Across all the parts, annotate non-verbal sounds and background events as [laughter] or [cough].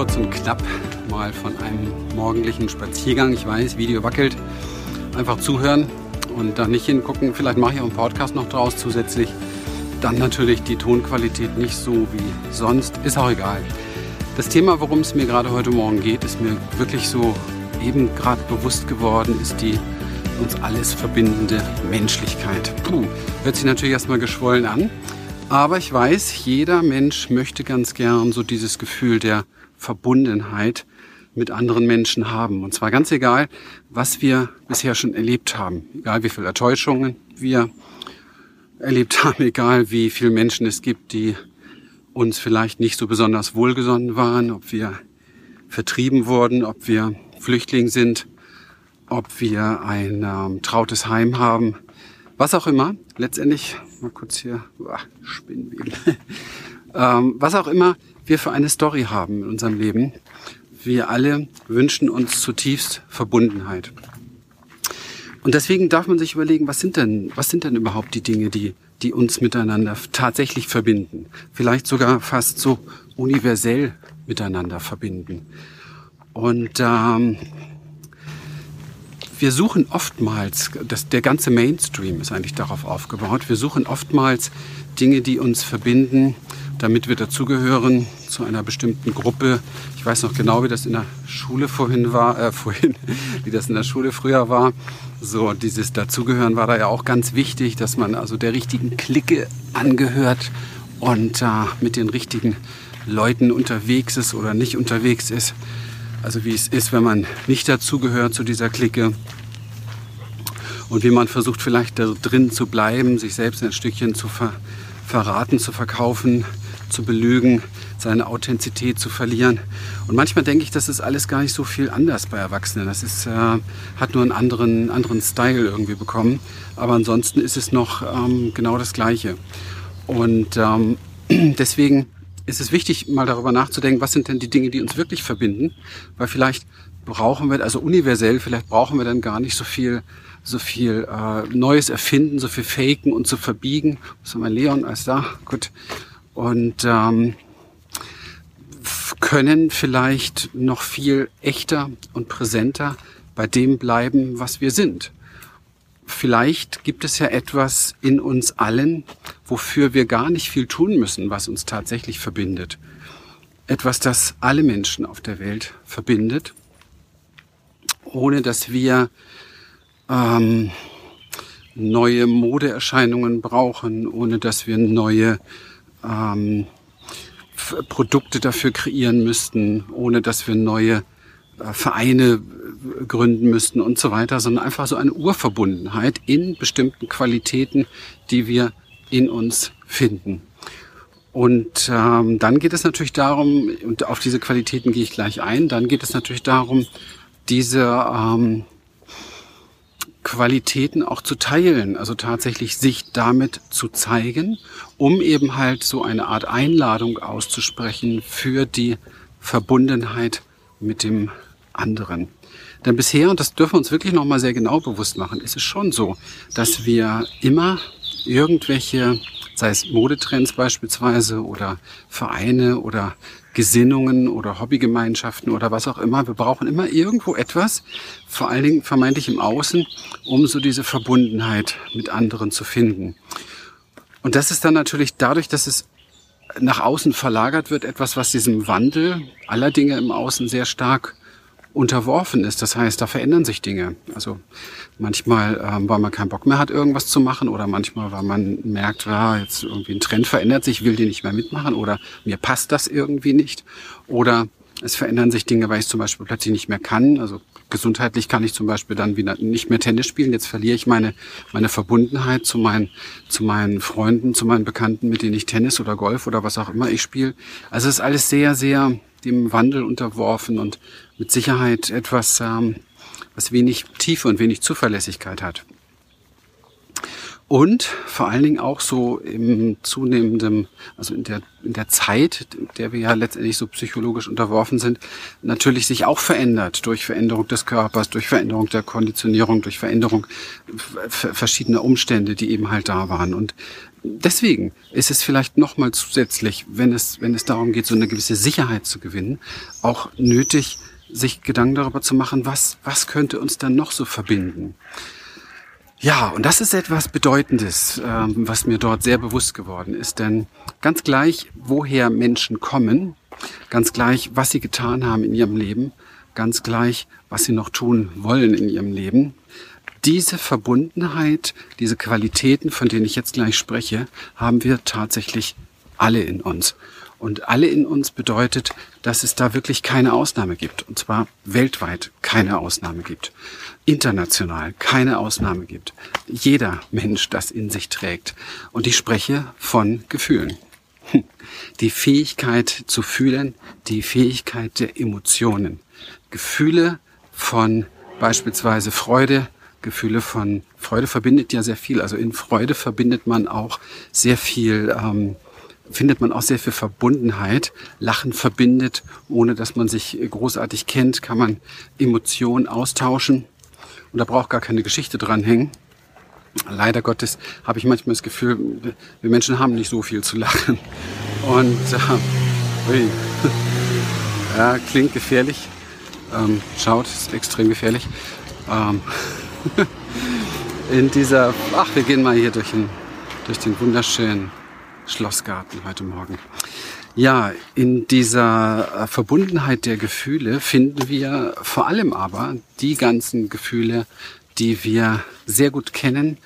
kurz und knapp mal von einem morgendlichen Spaziergang. Ich weiß, Video wackelt. Einfach zuhören und da nicht hingucken. Vielleicht mache ich auch einen Podcast noch draus zusätzlich. Dann natürlich die Tonqualität nicht so wie sonst. Ist auch egal. Das Thema, worum es mir gerade heute Morgen geht, ist mir wirklich so eben gerade bewusst geworden, ist die uns alles verbindende Menschlichkeit. Puh, hört sich natürlich erstmal geschwollen an. Aber ich weiß, jeder Mensch möchte ganz gern so dieses Gefühl der Verbundenheit mit anderen Menschen haben. Und zwar ganz egal, was wir bisher schon erlebt haben. Egal wie viele Enttäuschungen wir erlebt haben, [laughs] egal wie viele Menschen es gibt, die uns vielleicht nicht so besonders wohlgesonnen waren, ob wir vertrieben wurden, ob wir Flüchtling sind, ob wir ein ähm, trautes Heim haben, was auch immer. Letztendlich mal kurz hier, uah, Spinnweben. [laughs] ähm, was auch immer wir für eine Story haben in unserem Leben. Wir alle wünschen uns zutiefst Verbundenheit. Und deswegen darf man sich überlegen, was sind denn, was sind denn überhaupt die Dinge, die, die uns miteinander tatsächlich verbinden? Vielleicht sogar fast so universell miteinander verbinden. Und ähm, wir suchen oftmals, das, der ganze Mainstream ist eigentlich darauf aufgebaut, wir suchen oftmals Dinge, die uns verbinden, damit wir dazugehören zu einer bestimmten Gruppe. Ich weiß noch genau, wie das in der Schule vorhin war, äh, vorhin, [laughs] wie das in der Schule früher war. So, dieses Dazugehören war da ja auch ganz wichtig, dass man also der richtigen Clique angehört und äh, mit den richtigen Leuten unterwegs ist oder nicht unterwegs ist. Also wie es ist, wenn man nicht dazugehört zu dieser Clique. Und wie man versucht vielleicht da drin zu bleiben, sich selbst ein Stückchen zu ver verraten, zu verkaufen, zu belügen, seine Authentizität zu verlieren. Und manchmal denke ich, das ist alles gar nicht so viel anders bei Erwachsenen. Das ist, äh, hat nur einen anderen, anderen Style irgendwie bekommen. Aber ansonsten ist es noch ähm, genau das Gleiche. Und ähm, [clears throat] deswegen ist es wichtig, mal darüber nachzudenken, was sind denn die Dinge, die uns wirklich verbinden. Weil vielleicht brauchen wir, also universell, vielleicht brauchen wir dann gar nicht so viel, so viel äh, Neues erfinden, so viel faken und zu verbiegen. Was haben wir, Leon als da? Gut. Und ähm, können vielleicht noch viel echter und präsenter bei dem bleiben, was wir sind vielleicht gibt es ja etwas in uns allen, wofür wir gar nicht viel tun müssen, was uns tatsächlich verbindet. Etwas, das alle Menschen auf der Welt verbindet, ohne dass wir ähm, neue Modeerscheinungen brauchen, ohne dass wir neue ähm, Produkte dafür kreieren müssten, ohne dass wir neue äh, Vereine gründen müssten und so weiter, sondern einfach so eine Urverbundenheit in bestimmten Qualitäten, die wir in uns finden. Und ähm, dann geht es natürlich darum, und auf diese Qualitäten gehe ich gleich ein, dann geht es natürlich darum, diese ähm, Qualitäten auch zu teilen, also tatsächlich sich damit zu zeigen, um eben halt so eine Art Einladung auszusprechen für die Verbundenheit mit dem anderen. Denn bisher, und das dürfen wir uns wirklich nochmal sehr genau bewusst machen, ist es schon so, dass wir immer irgendwelche, sei es Modetrends beispielsweise oder Vereine oder Gesinnungen oder Hobbygemeinschaften oder was auch immer. Wir brauchen immer irgendwo etwas, vor allen Dingen vermeintlich im Außen, um so diese Verbundenheit mit anderen zu finden. Und das ist dann natürlich dadurch, dass es nach außen verlagert wird, etwas, was diesem Wandel aller Dinge im Außen sehr stark unterworfen ist. Das heißt, da verändern sich Dinge. Also manchmal, ähm, weil man keinen Bock mehr hat, irgendwas zu machen oder manchmal, weil man merkt, ja, jetzt irgendwie ein Trend verändert sich, will die nicht mehr mitmachen oder mir passt das irgendwie nicht. Oder es verändern sich Dinge, weil ich zum Beispiel plötzlich nicht mehr kann. Also gesundheitlich kann ich zum Beispiel dann wieder nicht mehr Tennis spielen. Jetzt verliere ich meine, meine Verbundenheit zu meinen, zu meinen Freunden, zu meinen Bekannten, mit denen ich Tennis oder Golf oder was auch immer ich spiele. Also es ist alles sehr, sehr dem Wandel unterworfen und mit Sicherheit etwas, ähm, was wenig Tiefe und wenig Zuverlässigkeit hat. und vor allen Dingen auch so im zunehmenden, also in der, in der Zeit, der wir ja letztendlich so psychologisch unterworfen sind, natürlich sich auch verändert durch Veränderung des Körpers, durch Veränderung der Konditionierung, durch Veränderung verschiedener Umstände, die eben halt da waren. Und deswegen ist es vielleicht nochmal zusätzlich, wenn es, wenn es darum geht, so eine gewisse Sicherheit zu gewinnen, auch nötig, sich Gedanken darüber zu machen, was, was könnte uns dann noch so verbinden. Ja, und das ist etwas Bedeutendes, ähm, was mir dort sehr bewusst geworden ist. Denn ganz gleich, woher Menschen kommen, ganz gleich, was sie getan haben in ihrem Leben, ganz gleich, was sie noch tun wollen in ihrem Leben, diese Verbundenheit, diese Qualitäten, von denen ich jetzt gleich spreche, haben wir tatsächlich alle in uns. Und alle in uns bedeutet, dass es da wirklich keine Ausnahme gibt. Und zwar weltweit keine Ausnahme gibt. International keine Ausnahme gibt. Jeder Mensch das in sich trägt. Und ich spreche von Gefühlen. Die Fähigkeit zu fühlen, die Fähigkeit der Emotionen. Gefühle von beispielsweise Freude, Gefühle von Freude verbindet ja sehr viel. Also in Freude verbindet man auch sehr viel ähm, findet man auch sehr viel Verbundenheit. Lachen verbindet, ohne dass man sich großartig kennt, kann man Emotionen austauschen. Und da braucht gar keine Geschichte dranhängen. Leider Gottes habe ich manchmal das Gefühl, wir Menschen haben nicht so viel zu lachen. Und äh, ui, [laughs] ja, klingt gefährlich. Ähm, schaut, ist extrem gefährlich. Ähm, [laughs] in dieser, ach, wir gehen mal hier durch den, durch den wunderschönen Schlossgarten heute Morgen. Ja, in dieser äh, Verbundenheit der Gefühle finden wir vor allem aber die ganzen Gefühle, die wir sehr gut kennen,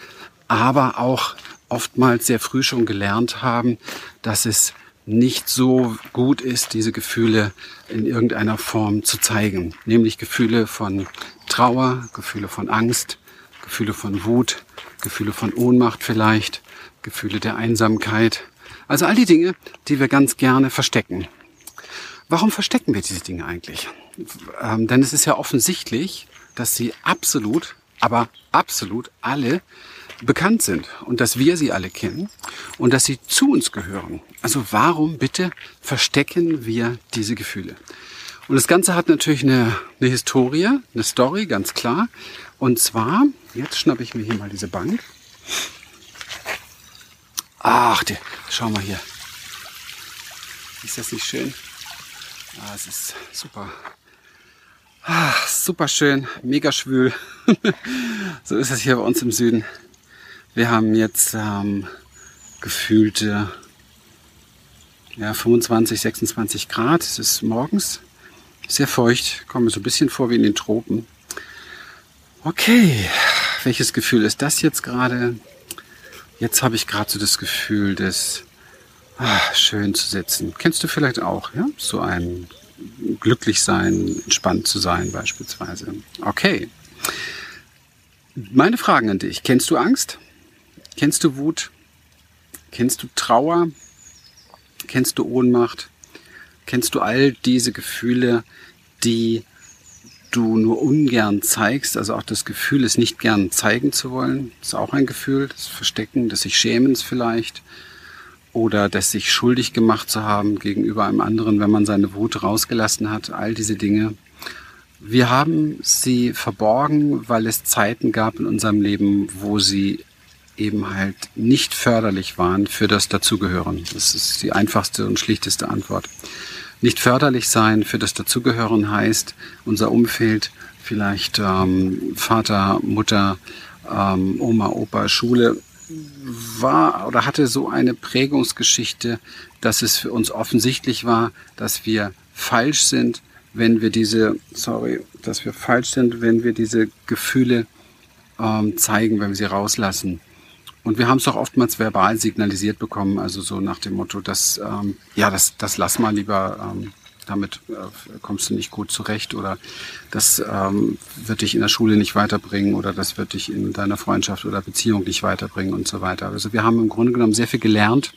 aber auch oftmals sehr früh schon gelernt haben, dass es nicht so gut ist, diese Gefühle in irgendeiner Form zu zeigen. Nämlich Gefühle von Trauer, Gefühle von Angst, Gefühle von Wut, Gefühle von Ohnmacht vielleicht, Gefühle der Einsamkeit, also all die Dinge, die wir ganz gerne verstecken. Warum verstecken wir diese Dinge eigentlich? Ähm, denn es ist ja offensichtlich, dass sie absolut, aber absolut alle bekannt sind und dass wir sie alle kennen und dass sie zu uns gehören. Also warum bitte verstecken wir diese Gefühle? Und das Ganze hat natürlich eine, eine Historie, eine Story, ganz klar. Und zwar, jetzt schnappe ich mir hier mal diese Bank. Ach, die, schau mal hier. Ist das nicht schön? Ah, es ist super. Ah, super schön, mega schwül. [laughs] so ist es hier bei uns im Süden. Wir haben jetzt ähm, gefühlte ja, 25, 26 Grad. Es ist morgens sehr feucht, komme so ein bisschen vor wie in den Tropen. Okay, welches Gefühl ist das jetzt gerade? Jetzt habe ich gerade so das Gefühl, das ah, schön zu sitzen. Kennst du vielleicht auch, ja? So ein glücklich sein, entspannt zu sein beispielsweise. Okay. Meine Fragen an dich. Kennst du Angst? Kennst du Wut? Kennst du Trauer? Kennst du Ohnmacht? Kennst du all diese Gefühle, die du nur ungern zeigst, also auch das Gefühl, es nicht gern zeigen zu wollen, ist auch ein Gefühl, das Verstecken, des sich Schämens vielleicht oder des sich schuldig gemacht zu haben gegenüber einem anderen, wenn man seine Wut rausgelassen hat, all diese Dinge. Wir haben sie verborgen, weil es Zeiten gab in unserem Leben, wo sie eben halt nicht förderlich waren für das Dazugehören. Das ist die einfachste und schlichteste Antwort nicht förderlich sein für das Dazugehören heißt, unser Umfeld, vielleicht ähm, Vater, Mutter, ähm, Oma, Opa, Schule, war oder hatte so eine Prägungsgeschichte, dass es für uns offensichtlich war, dass wir falsch sind, wenn wir diese, sorry, dass wir falsch sind, wenn wir diese Gefühle ähm, zeigen, wenn wir sie rauslassen. Und wir haben es auch oftmals verbal signalisiert bekommen, also so nach dem Motto, dass ähm, ja, das, das lass mal lieber, ähm, damit äh, kommst du nicht gut zurecht oder das ähm, wird dich in der Schule nicht weiterbringen oder das wird dich in deiner Freundschaft oder Beziehung nicht weiterbringen und so weiter. Also wir haben im Grunde genommen sehr viel gelernt,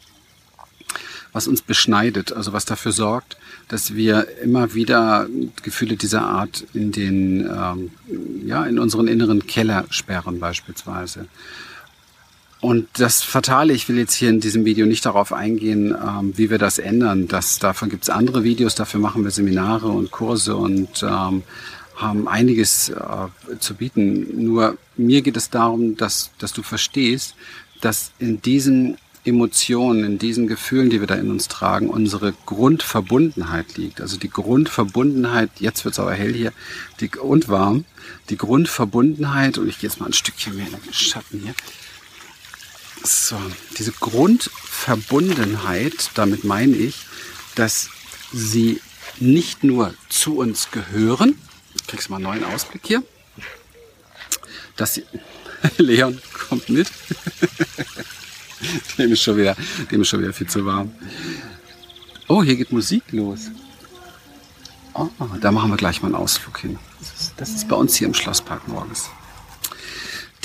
was uns beschneidet, also was dafür sorgt, dass wir immer wieder Gefühle dieser Art in den, ähm, ja, in unseren inneren Keller sperren beispielsweise. Und das Fatale, ich will jetzt hier in diesem Video nicht darauf eingehen, ähm, wie wir das ändern. Das, davon gibt es andere Videos, dafür machen wir Seminare und Kurse und ähm, haben einiges äh, zu bieten. Nur mir geht es darum, dass, dass du verstehst, dass in diesen Emotionen, in diesen Gefühlen, die wir da in uns tragen, unsere Grundverbundenheit liegt. Also die Grundverbundenheit, jetzt wird es aber hell hier die, und warm, die Grundverbundenheit, und ich gehe jetzt mal ein Stückchen mehr in den Schatten hier. So, diese Grundverbundenheit, damit meine ich, dass sie nicht nur zu uns gehören, kriegst du mal einen neuen Ausblick hier, dass sie, [laughs] Leon kommt mit, [laughs] dem ist schon wieder, dem ist schon wieder viel zu warm. Oh, hier geht Musik los. Oh, da machen wir gleich mal einen Ausflug hin. Das ist bei uns hier im Schlosspark morgens.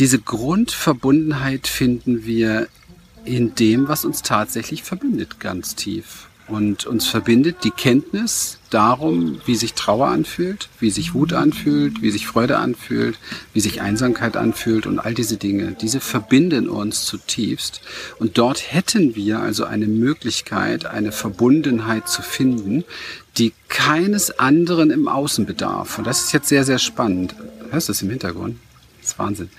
Diese Grundverbundenheit finden wir in dem, was uns tatsächlich verbindet, ganz tief. Und uns verbindet die Kenntnis darum, wie sich Trauer anfühlt, wie sich Wut anfühlt, wie sich Freude anfühlt, wie sich Einsamkeit anfühlt und all diese Dinge. Diese verbinden uns zutiefst. Und dort hätten wir also eine Möglichkeit, eine Verbundenheit zu finden, die keines anderen im Außen bedarf. Und das ist jetzt sehr, sehr spannend. Hörst du das im Hintergrund? Das ist Wahnsinn.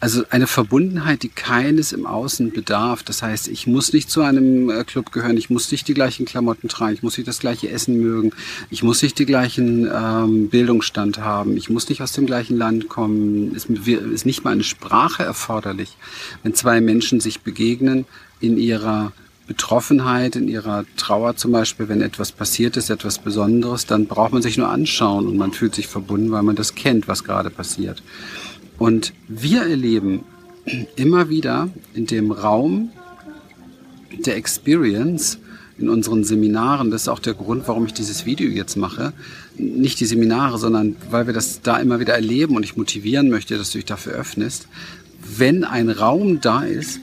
Also eine Verbundenheit, die keines im Außen bedarf. Das heißt, ich muss nicht zu einem äh, Club gehören, ich muss nicht die gleichen Klamotten tragen, ich muss nicht das gleiche Essen mögen, ich muss nicht den gleichen ähm, Bildungsstand haben, ich muss nicht aus dem gleichen Land kommen. Es ist nicht mal eine Sprache erforderlich. Wenn zwei Menschen sich begegnen in ihrer Betroffenheit, in ihrer Trauer zum Beispiel, wenn etwas passiert ist, etwas Besonderes, dann braucht man sich nur anschauen und man fühlt sich verbunden, weil man das kennt, was gerade passiert. Und wir erleben immer wieder in dem Raum der Experience, in unseren Seminaren, das ist auch der Grund, warum ich dieses Video jetzt mache, nicht die Seminare, sondern weil wir das da immer wieder erleben und ich motivieren möchte, dass du dich dafür öffnest, wenn ein Raum da ist,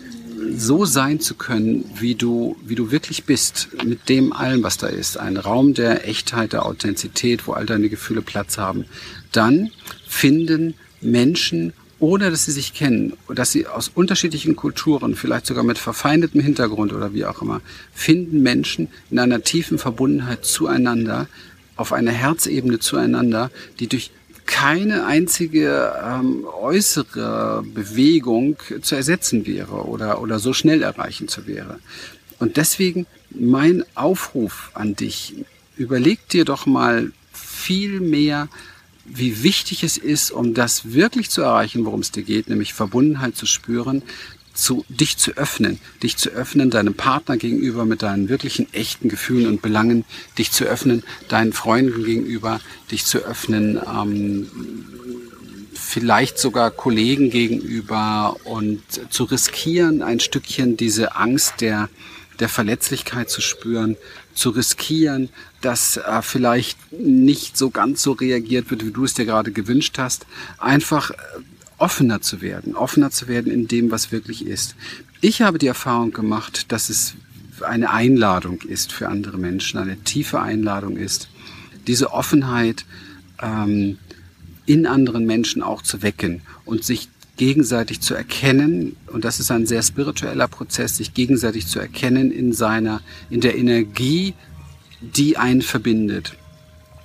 so sein zu können, wie du, wie du wirklich bist, mit dem allem, was da ist. Ein Raum der Echtheit, der Authentizität, wo all deine Gefühle Platz haben. Dann finden Menschen, ohne dass sie sich kennen, dass sie aus unterschiedlichen Kulturen, vielleicht sogar mit verfeindetem Hintergrund oder wie auch immer, finden Menschen in einer tiefen Verbundenheit zueinander, auf einer Herzebene zueinander, die durch keine einzige ähm, äußere Bewegung zu ersetzen wäre oder, oder so schnell erreichen zu wäre. Und deswegen mein Aufruf an dich, überleg dir doch mal viel mehr, wie wichtig es ist, um das wirklich zu erreichen, worum es dir geht, nämlich Verbundenheit zu spüren, zu, dich zu öffnen, dich zu öffnen deinem Partner gegenüber mit deinen wirklichen echten Gefühlen und Belangen, dich zu öffnen deinen Freunden gegenüber, dich zu öffnen ähm, vielleicht sogar Kollegen gegenüber und zu riskieren, ein Stückchen diese Angst der der Verletzlichkeit zu spüren, zu riskieren, dass äh, vielleicht nicht so ganz so reagiert wird, wie du es dir gerade gewünscht hast, einfach äh, offener zu werden, offener zu werden in dem, was wirklich ist. Ich habe die Erfahrung gemacht, dass es eine Einladung ist für andere Menschen, eine tiefe Einladung ist, diese Offenheit ähm, in anderen Menschen auch zu wecken und sich gegenseitig zu erkennen, und das ist ein sehr spiritueller Prozess, sich gegenseitig zu erkennen in seiner, in der Energie, die einen verbindet.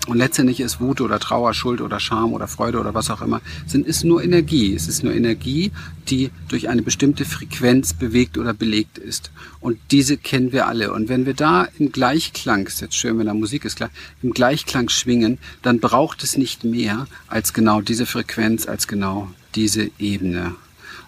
Und letztendlich ist Wut oder Trauer, Schuld oder Scham oder Freude oder was auch immer, sind, ist nur Energie. Es ist nur Energie, die durch eine bestimmte Frequenz bewegt oder belegt ist. Und diese kennen wir alle. Und wenn wir da im Gleichklang, ist jetzt schön, wenn da Musik ist klar, im Gleichklang schwingen, dann braucht es nicht mehr als genau diese Frequenz, als genau diese Ebene.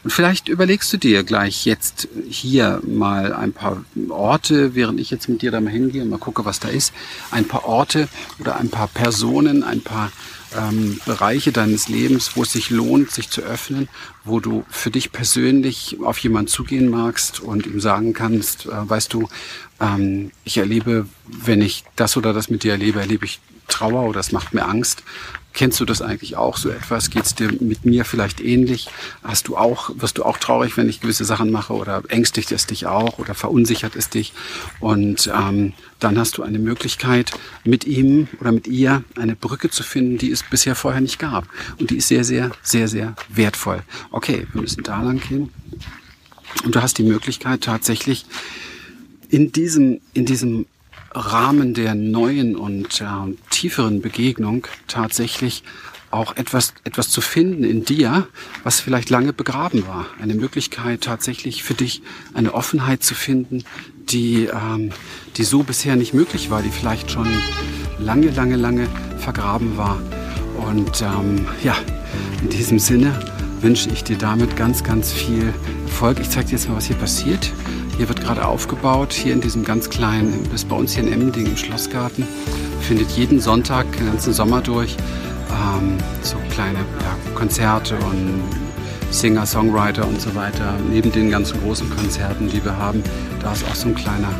Und vielleicht überlegst du dir gleich jetzt hier mal ein paar Orte, während ich jetzt mit dir da mal hingehe und mal gucke, was da ist, ein paar Orte oder ein paar Personen, ein paar ähm, Bereiche deines Lebens, wo es sich lohnt, sich zu öffnen, wo du für dich persönlich auf jemanden zugehen magst und ihm sagen kannst, äh, weißt du, ähm, ich erlebe, wenn ich das oder das mit dir erlebe, erlebe ich Trauer oder es macht mir Angst. Kennst du das eigentlich auch so etwas? Geht es dir mit mir vielleicht ähnlich? Hast du auch, wirst du auch traurig, wenn ich gewisse Sachen mache oder ängstigt es dich auch oder verunsichert es dich? Und ähm, dann hast du eine Möglichkeit, mit ihm oder mit ihr eine Brücke zu finden, die es bisher vorher nicht gab. Und die ist sehr, sehr, sehr, sehr wertvoll. Okay, wir müssen da lang gehen. Und du hast die Möglichkeit tatsächlich in diesem, in diesem Rahmen der neuen und äh, tieferen Begegnung tatsächlich auch etwas, etwas zu finden in dir, was vielleicht lange begraben war. Eine Möglichkeit tatsächlich für dich eine Offenheit zu finden, die, ähm, die so bisher nicht möglich war, die vielleicht schon lange, lange, lange vergraben war. Und ähm, ja, in diesem Sinne wünsche ich dir damit ganz, ganz viel Erfolg. Ich zeige dir jetzt mal, was hier passiert. Hier wird gerade aufgebaut, hier in diesem ganz kleinen, ist bei uns hier in Emmending im Schlossgarten, findet jeden Sonntag den ganzen Sommer durch ähm, so kleine ja, Konzerte und Singer, Songwriter und so weiter. Neben den ganzen großen Konzerten, die wir haben, da ist auch so ein kleiner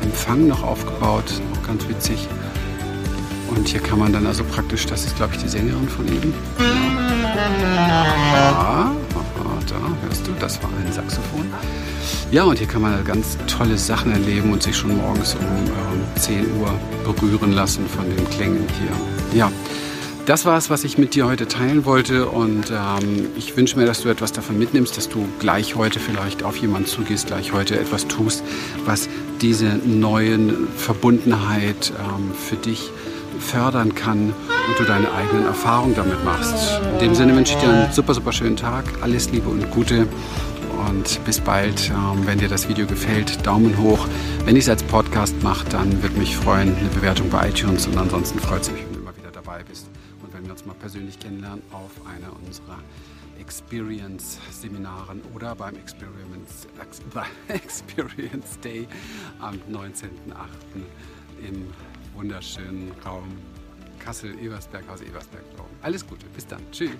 Empfang noch aufgebaut, auch ganz witzig. Und hier kann man dann also praktisch, das ist glaube ich die Sängerin von eben. Ja, Ja, und hier kann man ganz tolle Sachen erleben und sich schon morgens um ähm, 10 Uhr berühren lassen von den Klängen hier. Ja, das war es, was ich mit dir heute teilen wollte und ähm, ich wünsche mir, dass du etwas davon mitnimmst, dass du gleich heute vielleicht auf jemanden zugehst, gleich heute etwas tust, was diese neuen Verbundenheit ähm, für dich fördern kann und du deine eigenen Erfahrungen damit machst. In dem Sinne wünsche ich dir einen super, super schönen Tag, alles Liebe und Gute und bis bald. Ähm, wenn dir das Video gefällt, Daumen hoch. Wenn ich es als Podcast mache, dann würde mich freuen, eine Bewertung bei iTunes und ansonsten freut es mich, wenn du immer wieder dabei bist und wenn wir uns mal persönlich kennenlernen auf einer unserer Experience-Seminaren oder beim Experience, [laughs] Experience Day am 19.08. im wunderschönen Raum Kassel-Eversberg, Haus Eversberg. Alles Gute, bis dann. Tschüss.